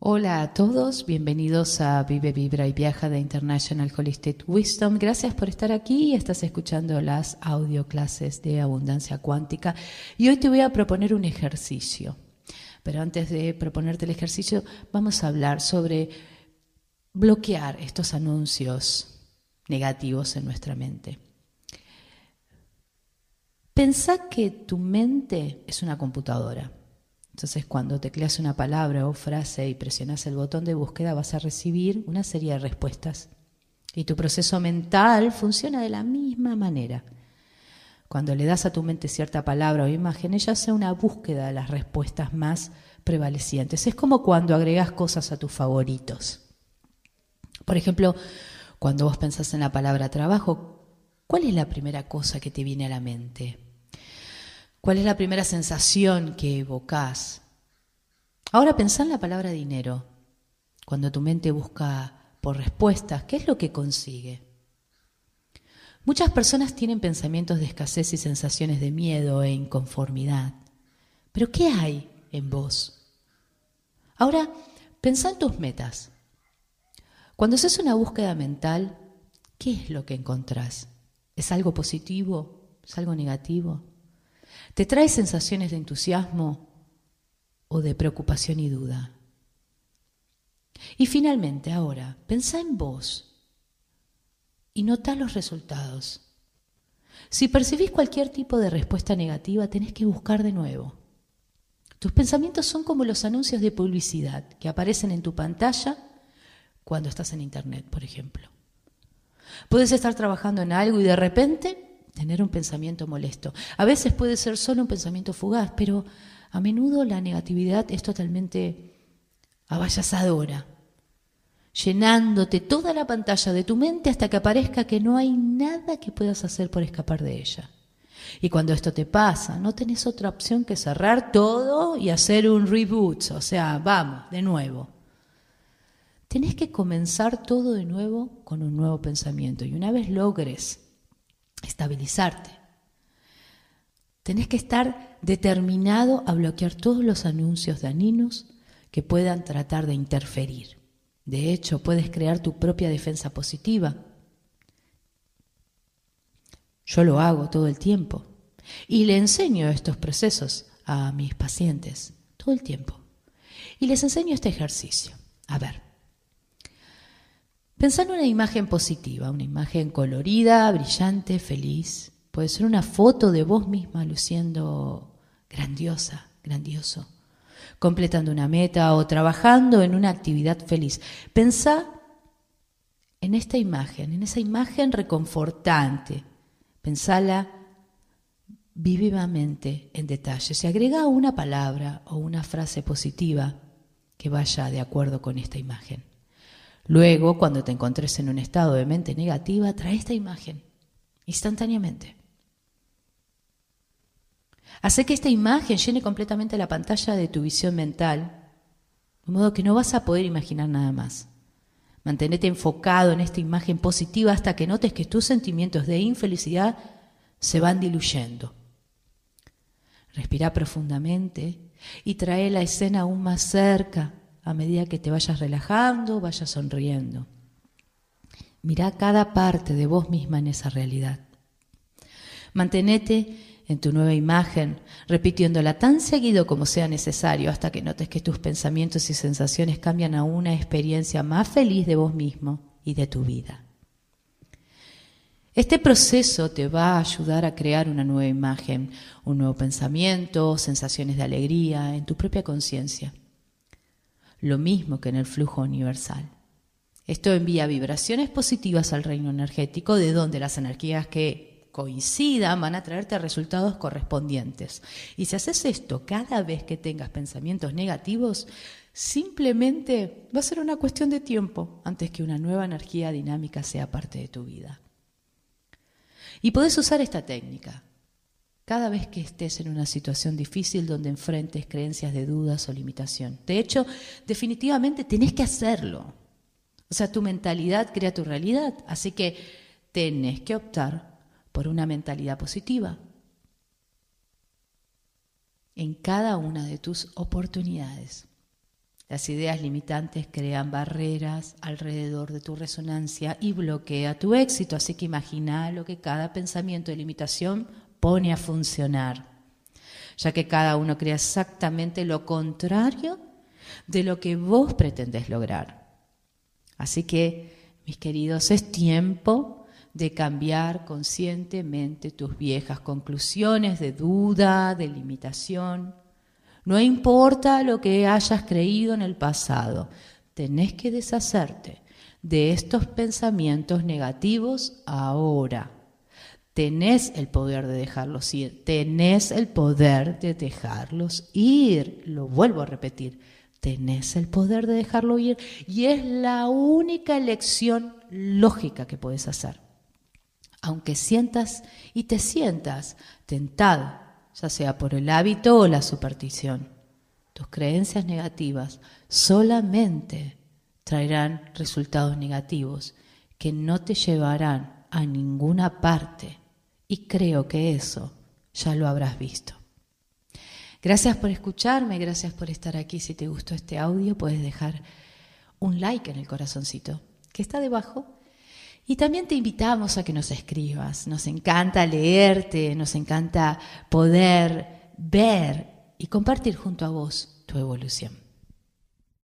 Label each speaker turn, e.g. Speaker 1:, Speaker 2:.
Speaker 1: Hola a todos, bienvenidos a Vive, Vibra y Viaja de International Holistic Wisdom. Gracias por estar aquí. Estás escuchando las audio clases de abundancia cuántica y hoy te voy a proponer un ejercicio. Pero antes de proponerte el ejercicio, vamos a hablar sobre bloquear estos anuncios negativos en nuestra mente. Pensá que tu mente es una computadora entonces, cuando tecleas una palabra o frase y presionas el botón de búsqueda, vas a recibir una serie de respuestas. Y tu proceso mental funciona de la misma manera. Cuando le das a tu mente cierta palabra o imagen, ella hace una búsqueda de las respuestas más prevalecientes. Es como cuando agregas cosas a tus favoritos. Por ejemplo, cuando vos pensás en la palabra trabajo, ¿cuál es la primera cosa que te viene a la mente? ¿Cuál es la primera sensación que evocas? Ahora pensá en la palabra dinero. Cuando tu mente busca por respuestas, ¿qué es lo que consigue? Muchas personas tienen pensamientos de escasez y sensaciones de miedo e inconformidad. Pero ¿qué hay en vos? Ahora, pensá en tus metas. Cuando haces una búsqueda mental, ¿qué es lo que encontrás? ¿Es algo positivo? ¿Es algo negativo? ¿Te trae sensaciones de entusiasmo o de preocupación y duda? Y finalmente, ahora, pensá en vos y notá los resultados. Si percibís cualquier tipo de respuesta negativa, tenés que buscar de nuevo. Tus pensamientos son como los anuncios de publicidad que aparecen en tu pantalla cuando estás en Internet, por ejemplo. Puedes estar trabajando en algo y de repente tener un pensamiento molesto. A veces puede ser solo un pensamiento fugaz, pero a menudo la negatividad es totalmente avallazadora, llenándote toda la pantalla de tu mente hasta que aparezca que no hay nada que puedas hacer por escapar de ella. Y cuando esto te pasa, no tenés otra opción que cerrar todo y hacer un reboot, o sea, vamos, de nuevo. Tenés que comenzar todo de nuevo con un nuevo pensamiento. Y una vez logres estabilizarte. Tenés que estar determinado a bloquear todos los anuncios dañinos que puedan tratar de interferir. De hecho, puedes crear tu propia defensa positiva. Yo lo hago todo el tiempo y le enseño estos procesos a mis pacientes todo el tiempo. Y les enseño este ejercicio. A ver, Pensá en una imagen positiva, una imagen colorida, brillante, feliz. Puede ser una foto de vos misma luciendo grandiosa, grandioso, completando una meta o trabajando en una actividad feliz. Pensá en esta imagen, en esa imagen reconfortante. Pensala vivamente en detalle. Se agrega una palabra o una frase positiva que vaya de acuerdo con esta imagen. Luego, cuando te encontres en un estado de mente negativa, trae esta imagen instantáneamente. Hace que esta imagen llene completamente la pantalla de tu visión mental, de modo que no vas a poder imaginar nada más. Mantenete enfocado en esta imagen positiva hasta que notes que tus sentimientos de infelicidad se van diluyendo. Respira profundamente y trae la escena aún más cerca a medida que te vayas relajando, vayas sonriendo. Mira cada parte de vos misma en esa realidad. Mantenete en tu nueva imagen, repitiéndola tan seguido como sea necesario hasta que notes que tus pensamientos y sensaciones cambian a una experiencia más feliz de vos mismo y de tu vida. Este proceso te va a ayudar a crear una nueva imagen, un nuevo pensamiento, sensaciones de alegría en tu propia conciencia lo mismo que en el flujo universal. Esto envía vibraciones positivas al reino energético, de donde las energías que coincidan van a traerte resultados correspondientes. Y si haces esto cada vez que tengas pensamientos negativos, simplemente va a ser una cuestión de tiempo antes que una nueva energía dinámica sea parte de tu vida. Y puedes usar esta técnica cada vez que estés en una situación difícil donde enfrentes creencias de dudas o limitación. De hecho, definitivamente tenés que hacerlo. O sea, tu mentalidad crea tu realidad, así que tenés que optar por una mentalidad positiva en cada una de tus oportunidades. Las ideas limitantes crean barreras alrededor de tu resonancia y bloquea tu éxito, así que imagina lo que cada pensamiento de limitación pone a funcionar, ya que cada uno crea exactamente lo contrario de lo que vos pretendés lograr. Así que, mis queridos, es tiempo de cambiar conscientemente tus viejas conclusiones de duda, de limitación no importa lo que hayas creído en el pasado, tenés que deshacerte de estos pensamientos negativos ahora. Tenés el poder de dejarlos ir, tenés el poder de dejarlos ir. Lo vuelvo a repetir, tenés el poder de dejarlo ir y es la única elección lógica que puedes hacer. Aunque sientas y te sientas tentado ya sea por el hábito o la superstición. Tus creencias negativas solamente traerán resultados negativos que no te llevarán a ninguna parte y creo que eso ya lo habrás visto. Gracias por escucharme, gracias por estar aquí. Si te gustó este audio, puedes dejar un like en el corazoncito que está debajo y también te invitamos a que nos escribas. Nos encanta leerte, nos encanta poder ver y compartir junto a vos tu evolución.